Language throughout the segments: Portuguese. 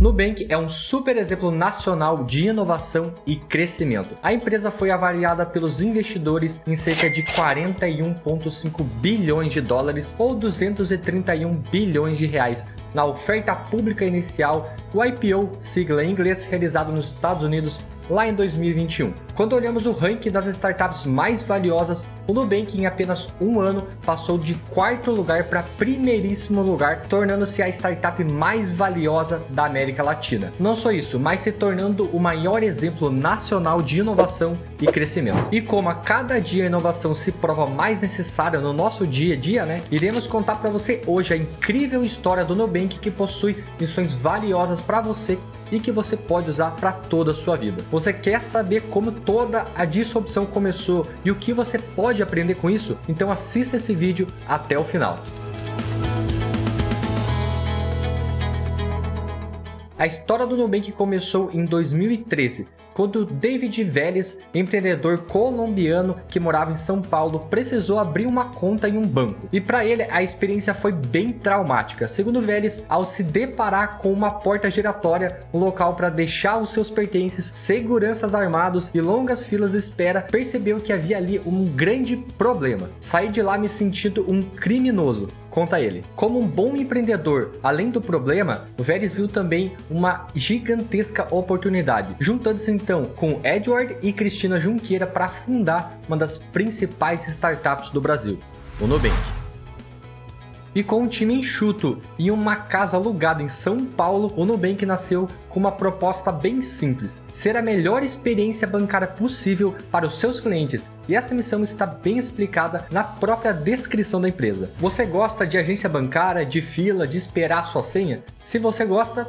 Nubank é um super exemplo nacional de inovação e crescimento. A empresa foi avaliada pelos investidores em cerca de 41,5 bilhões de dólares ou 231 bilhões de reais na oferta pública inicial, o IPO, sigla em inglês, realizado nos Estados Unidos lá em 2021. Quando olhamos o ranking das startups mais valiosas, o Nubank em apenas um ano passou de quarto lugar para primeiríssimo lugar, tornando-se a startup mais valiosa da América Latina. Não só isso, mas se tornando o maior exemplo nacional de inovação e crescimento. E como a cada dia a inovação se prova mais necessária no nosso dia a dia, né? Iremos contar para você hoje a incrível história do Nubank que possui missões valiosas para você e que você pode usar para toda a sua vida. Você quer saber como toda a disrupção começou e o que você pode aprender com isso? Então assista esse vídeo até o final. A história do Nubank começou em 2013, quando David Vélez, empreendedor colombiano que morava em São Paulo, precisou abrir uma conta em um banco. E para ele a experiência foi bem traumática. Segundo Vélez, ao se deparar com uma porta giratória, um local para deixar os seus pertences, seguranças armados e longas filas de espera, percebeu que havia ali um grande problema. Saí de lá me sentindo um criminoso. Conta ele. Como um bom empreendedor, além do problema, o Vélez viu também uma gigantesca oportunidade, juntando-se então com Edward e Cristina Junqueira para fundar uma das principais startups do Brasil, o Nubank. E com um time enxuto e uma casa alugada em São Paulo, o Nubank nasceu com uma proposta bem simples: ser a melhor experiência bancária possível para os seus clientes. E essa missão está bem explicada na própria descrição da empresa. Você gosta de agência bancária, de fila, de esperar sua senha? Se você gosta,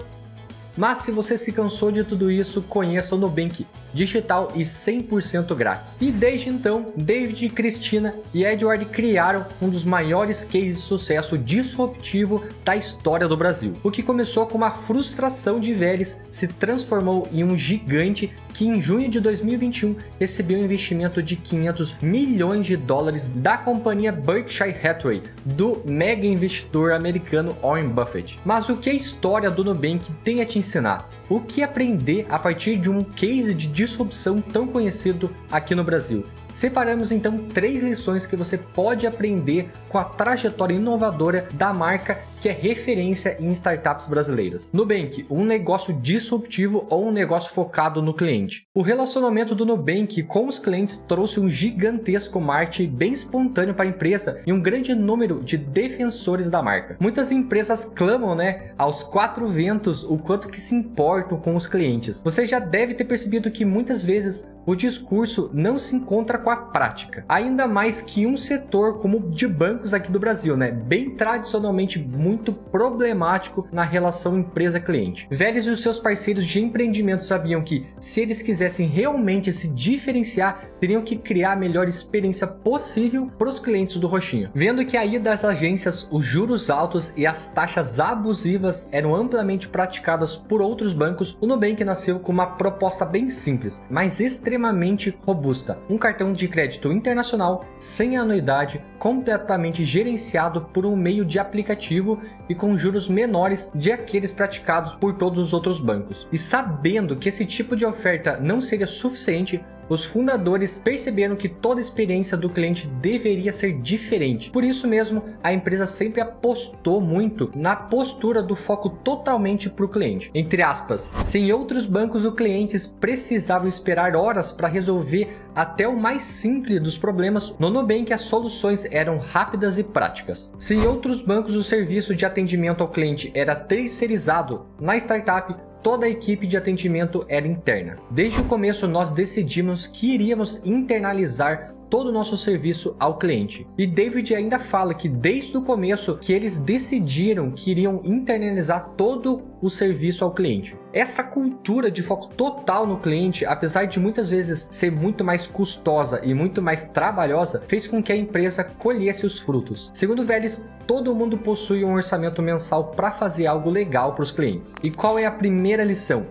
mas se você se cansou de tudo isso, conheça o Nubank, digital e 100% grátis. E desde então, David, Cristina e Edward criaram um dos maiores cases de sucesso disruptivo da história do Brasil. O que começou com uma frustração de Vélez se transformou em um gigante que em junho de 2021 recebeu um investimento de 500 milhões de dólares da companhia Berkshire Hathaway, do mega investidor americano Warren Buffett. Mas o que a história do Nubank tem a te ensinar? O que aprender a partir de um case de disrupção tão conhecido aqui no Brasil? Separamos então três lições que você pode aprender com a trajetória inovadora da marca que é referência em startups brasileiras. Nubank, um negócio disruptivo ou um negócio focado no cliente. O relacionamento do Nubank com os clientes trouxe um gigantesco marketing bem espontâneo para a empresa e um grande número de defensores da marca. Muitas empresas clamam, né, aos quatro ventos o quanto que se importam com os clientes. Você já deve ter percebido que muitas vezes o discurso não se encontra com a prática. Ainda mais que um setor como de bancos aqui do Brasil, né, bem tradicionalmente muito problemático na relação empresa-cliente. Vélez e os seus parceiros de empreendimento sabiam que, se eles quisessem realmente se diferenciar, teriam que criar a melhor experiência possível para os clientes do Roxinho. Vendo que aí das agências, os juros altos e as taxas abusivas eram amplamente praticadas por outros bancos, o Nubank nasceu com uma proposta bem simples, mas extremamente robusta. Um cartão de crédito internacional, sem anuidade, completamente gerenciado por um meio de aplicativo e com juros menores de aqueles praticados por todos os outros bancos. E sabendo que esse tipo de oferta não seria suficiente, os fundadores perceberam que toda a experiência do cliente deveria ser diferente. Por isso mesmo, a empresa sempre apostou muito na postura do foco totalmente para o cliente. Entre aspas, se em outros bancos os clientes precisavam esperar horas para resolver até o mais simples dos problemas, no Nubank as soluções eram rápidas e práticas. Se em outros bancos o serviço de atendimento ao cliente era terceirizado, na startup toda a equipe de atendimento era interna. Desde o começo nós decidimos que iríamos internalizar todo o nosso serviço ao cliente. E David ainda fala que desde o começo que eles decidiram que iriam internalizar todo o serviço ao cliente. Essa cultura de foco total no cliente, apesar de muitas vezes ser muito mais custosa e muito mais trabalhosa, fez com que a empresa colhesse os frutos. Segundo Vélez, todo mundo possui um orçamento mensal para fazer algo legal para os clientes. E qual é a primeira lição?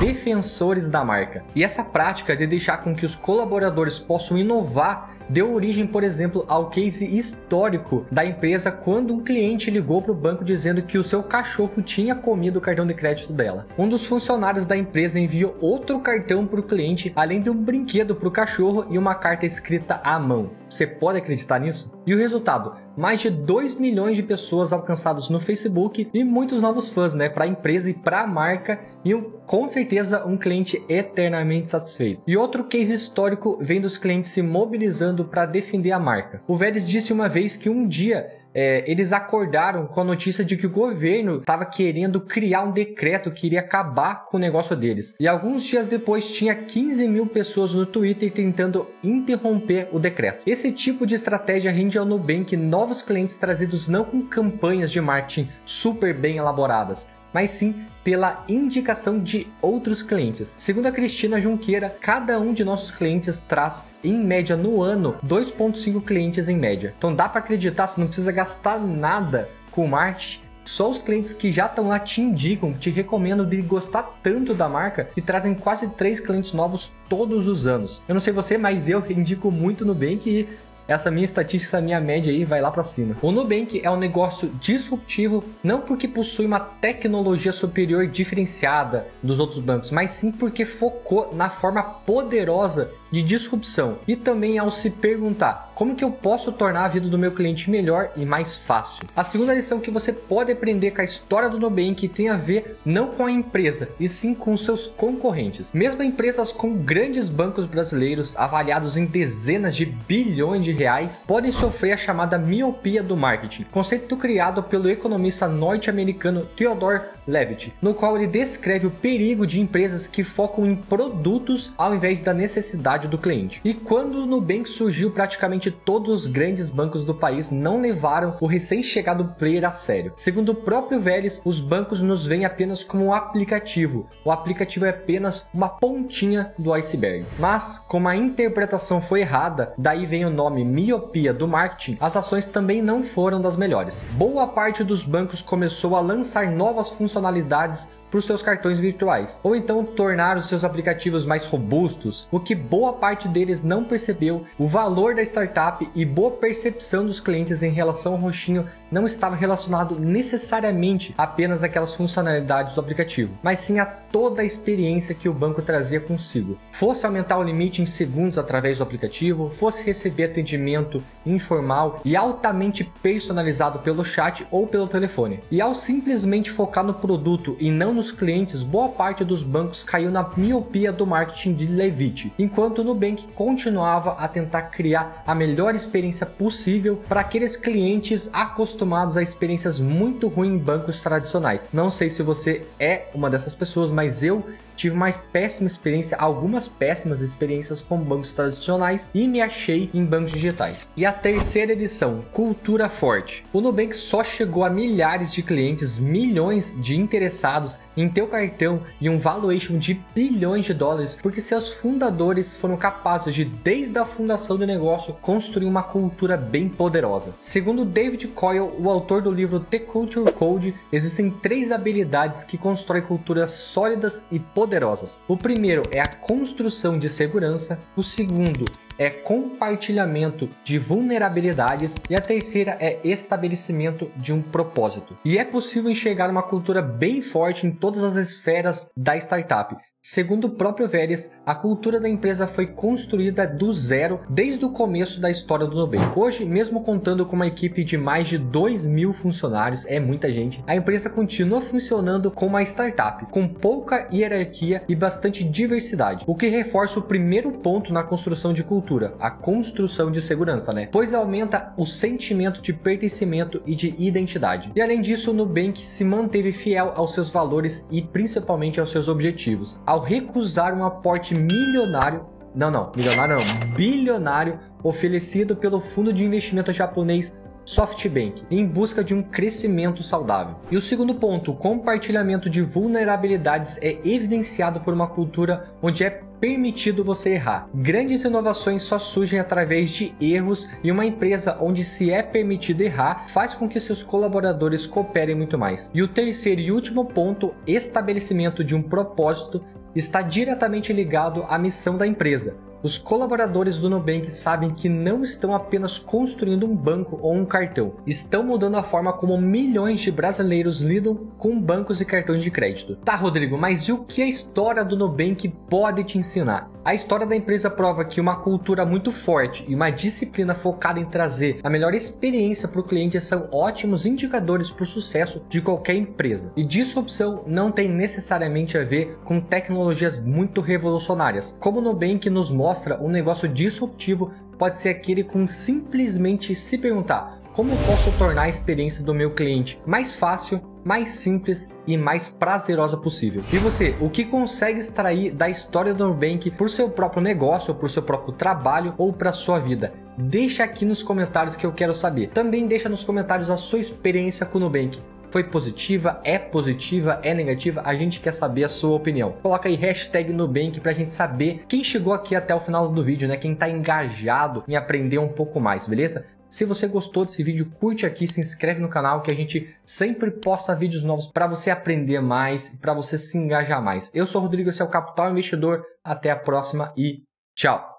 Defensores da marca. E essa prática de deixar com que os colaboradores possam inovar deu origem, por exemplo, ao case histórico da empresa quando um cliente ligou para o banco dizendo que o seu cachorro tinha comido o cartão de crédito dela. Um dos funcionários da empresa enviou outro cartão para o cliente, além de um brinquedo para o cachorro e uma carta escrita à mão. Você pode acreditar nisso? E o resultado? Mais de 2 milhões de pessoas alcançadas no Facebook e muitos novos fãs, né, para a empresa e para a marca e um, com certeza um cliente eternamente satisfeito. E outro case histórico vem dos clientes se mobilizando para defender a marca. O Vélez disse uma vez que um dia é, eles acordaram com a notícia de que o governo estava querendo criar um decreto que iria acabar com o negócio deles. E alguns dias depois tinha 15 mil pessoas no Twitter tentando interromper o decreto. Esse tipo de estratégia rende ao Nubank novos clientes trazidos não com campanhas de marketing super bem elaboradas, mas sim pela indicação de outros clientes. Segundo a Cristina Junqueira, cada um de nossos clientes traz, em média no ano, 2,5 clientes em média. Então dá para acreditar, você não precisa gastar nada com marketing só os clientes que já estão lá te indicam, te recomendam de gostar tanto da marca e trazem quase três clientes novos todos os anos. Eu não sei você, mas eu indico muito no Bank e essa minha estatística, essa minha média aí vai lá para cima. O Nubank é um negócio disruptivo não porque possui uma tecnologia superior diferenciada dos outros bancos, mas sim porque focou na forma poderosa de disrupção e também ao se perguntar como que eu posso tornar a vida do meu cliente melhor e mais fácil. A segunda lição que você pode aprender com a história do Nubank tem a ver não com a empresa, e sim com seus concorrentes. Mesmo empresas com grandes bancos brasileiros avaliados em dezenas de bilhões de reais podem sofrer a chamada miopia do marketing, conceito criado pelo economista norte-americano Theodore Levitt, no qual ele descreve o perigo de empresas que focam em produtos ao invés da necessidade do cliente. E quando o Nubank surgiu, praticamente todos os grandes bancos do país não levaram o recém-chegado player a sério. Segundo o próprio Vélez, os bancos nos veem apenas como um aplicativo. O aplicativo é apenas uma pontinha do iceberg. Mas, como a interpretação foi errada, daí vem o nome miopia do marketing, as ações também não foram das melhores. Boa parte dos bancos começou a lançar novas funcionalidades para os seus cartões virtuais, ou então tornar os seus aplicativos mais robustos, o que boa parte deles não percebeu, o valor da startup e boa percepção dos clientes em relação ao roxinho não estava relacionado necessariamente apenas àquelas funcionalidades do aplicativo, mas sim a toda a experiência que o banco trazia consigo. Fosse aumentar o limite em segundos através do aplicativo, fosse receber atendimento informal e altamente personalizado pelo chat ou pelo telefone. E ao simplesmente focar no produto e não nos clientes, boa parte dos bancos caiu na miopia do marketing de Levitt, enquanto o Nubank continuava a tentar criar a melhor experiência possível para aqueles clientes acostumados a experiências muito ruins em bancos tradicionais. Não sei se você é uma dessas pessoas, mas eu tive mais péssima experiência, algumas péssimas experiências com bancos tradicionais e me achei em bancos digitais. E a terceira edição, Cultura Forte. O Nubank só chegou a milhares de clientes, milhões de interessados em teu cartão e um valuation de bilhões de dólares, porque seus fundadores foram capazes de, desde a fundação do negócio, construir uma cultura bem poderosa. Segundo David Coyle, o autor do livro The Culture Code, existem três habilidades que constroem culturas sólidas e poderosas. O primeiro é a construção de segurança, o segundo é compartilhamento de vulnerabilidades e a terceira é estabelecimento de um propósito. E é possível enxergar uma cultura bem forte em todas as esferas da startup, Segundo o próprio Vélez, a cultura da empresa foi construída do zero desde o começo da história do Nubank. Hoje, mesmo contando com uma equipe de mais de 2 mil funcionários, é muita gente, a empresa continua funcionando como uma startup, com pouca hierarquia e bastante diversidade, o que reforça o primeiro ponto na construção de cultura, a construção de segurança, né? Pois aumenta o sentimento de pertencimento e de identidade. E além disso, o Nubank se manteve fiel aos seus valores e principalmente aos seus objetivos ao recusar um aporte milionário, não, não, milionário não, bilionário oferecido pelo fundo de investimento japonês SoftBank, em busca de um crescimento saudável. E o segundo ponto, compartilhamento de vulnerabilidades é evidenciado por uma cultura onde é permitido você errar. Grandes inovações só surgem através de erros e uma empresa onde se é permitido errar faz com que seus colaboradores cooperem muito mais. E o terceiro e último ponto, estabelecimento de um propósito está diretamente ligado à missão da empresa. Os colaboradores do Nubank sabem que não estão apenas construindo um banco ou um cartão, estão mudando a forma como milhões de brasileiros lidam com bancos e cartões de crédito. Tá, Rodrigo, mas e o que a história do Nubank pode te ensinar? A história da empresa prova que uma cultura muito forte e uma disciplina focada em trazer a melhor experiência para o cliente são ótimos indicadores para o sucesso de qualquer empresa. E disrupção não tem necessariamente a ver com tecnologias muito revolucionárias. Como o Nubank nos mostra, um negócio disruptivo pode ser aquele com simplesmente se perguntar como posso tornar a experiência do meu cliente mais fácil, mais simples e mais prazerosa possível. E você, o que consegue extrair da história do Nubank por seu próprio negócio, por seu próprio trabalho ou para sua vida? Deixa aqui nos comentários que eu quero saber. Também deixa nos comentários a sua experiência com o Nubank foi positiva, é positiva, é negativa, a gente quer saber a sua opinião. Coloca aí hashtag Nubank pra gente saber quem chegou aqui até o final do vídeo, né? Quem tá engajado em aprender um pouco mais, beleza? Se você gostou desse vídeo, curte aqui, se inscreve no canal que a gente sempre posta vídeos novos para você aprender mais e para você se engajar mais. Eu sou o Rodrigo, esse é o Capital Investidor. Até a próxima e tchau!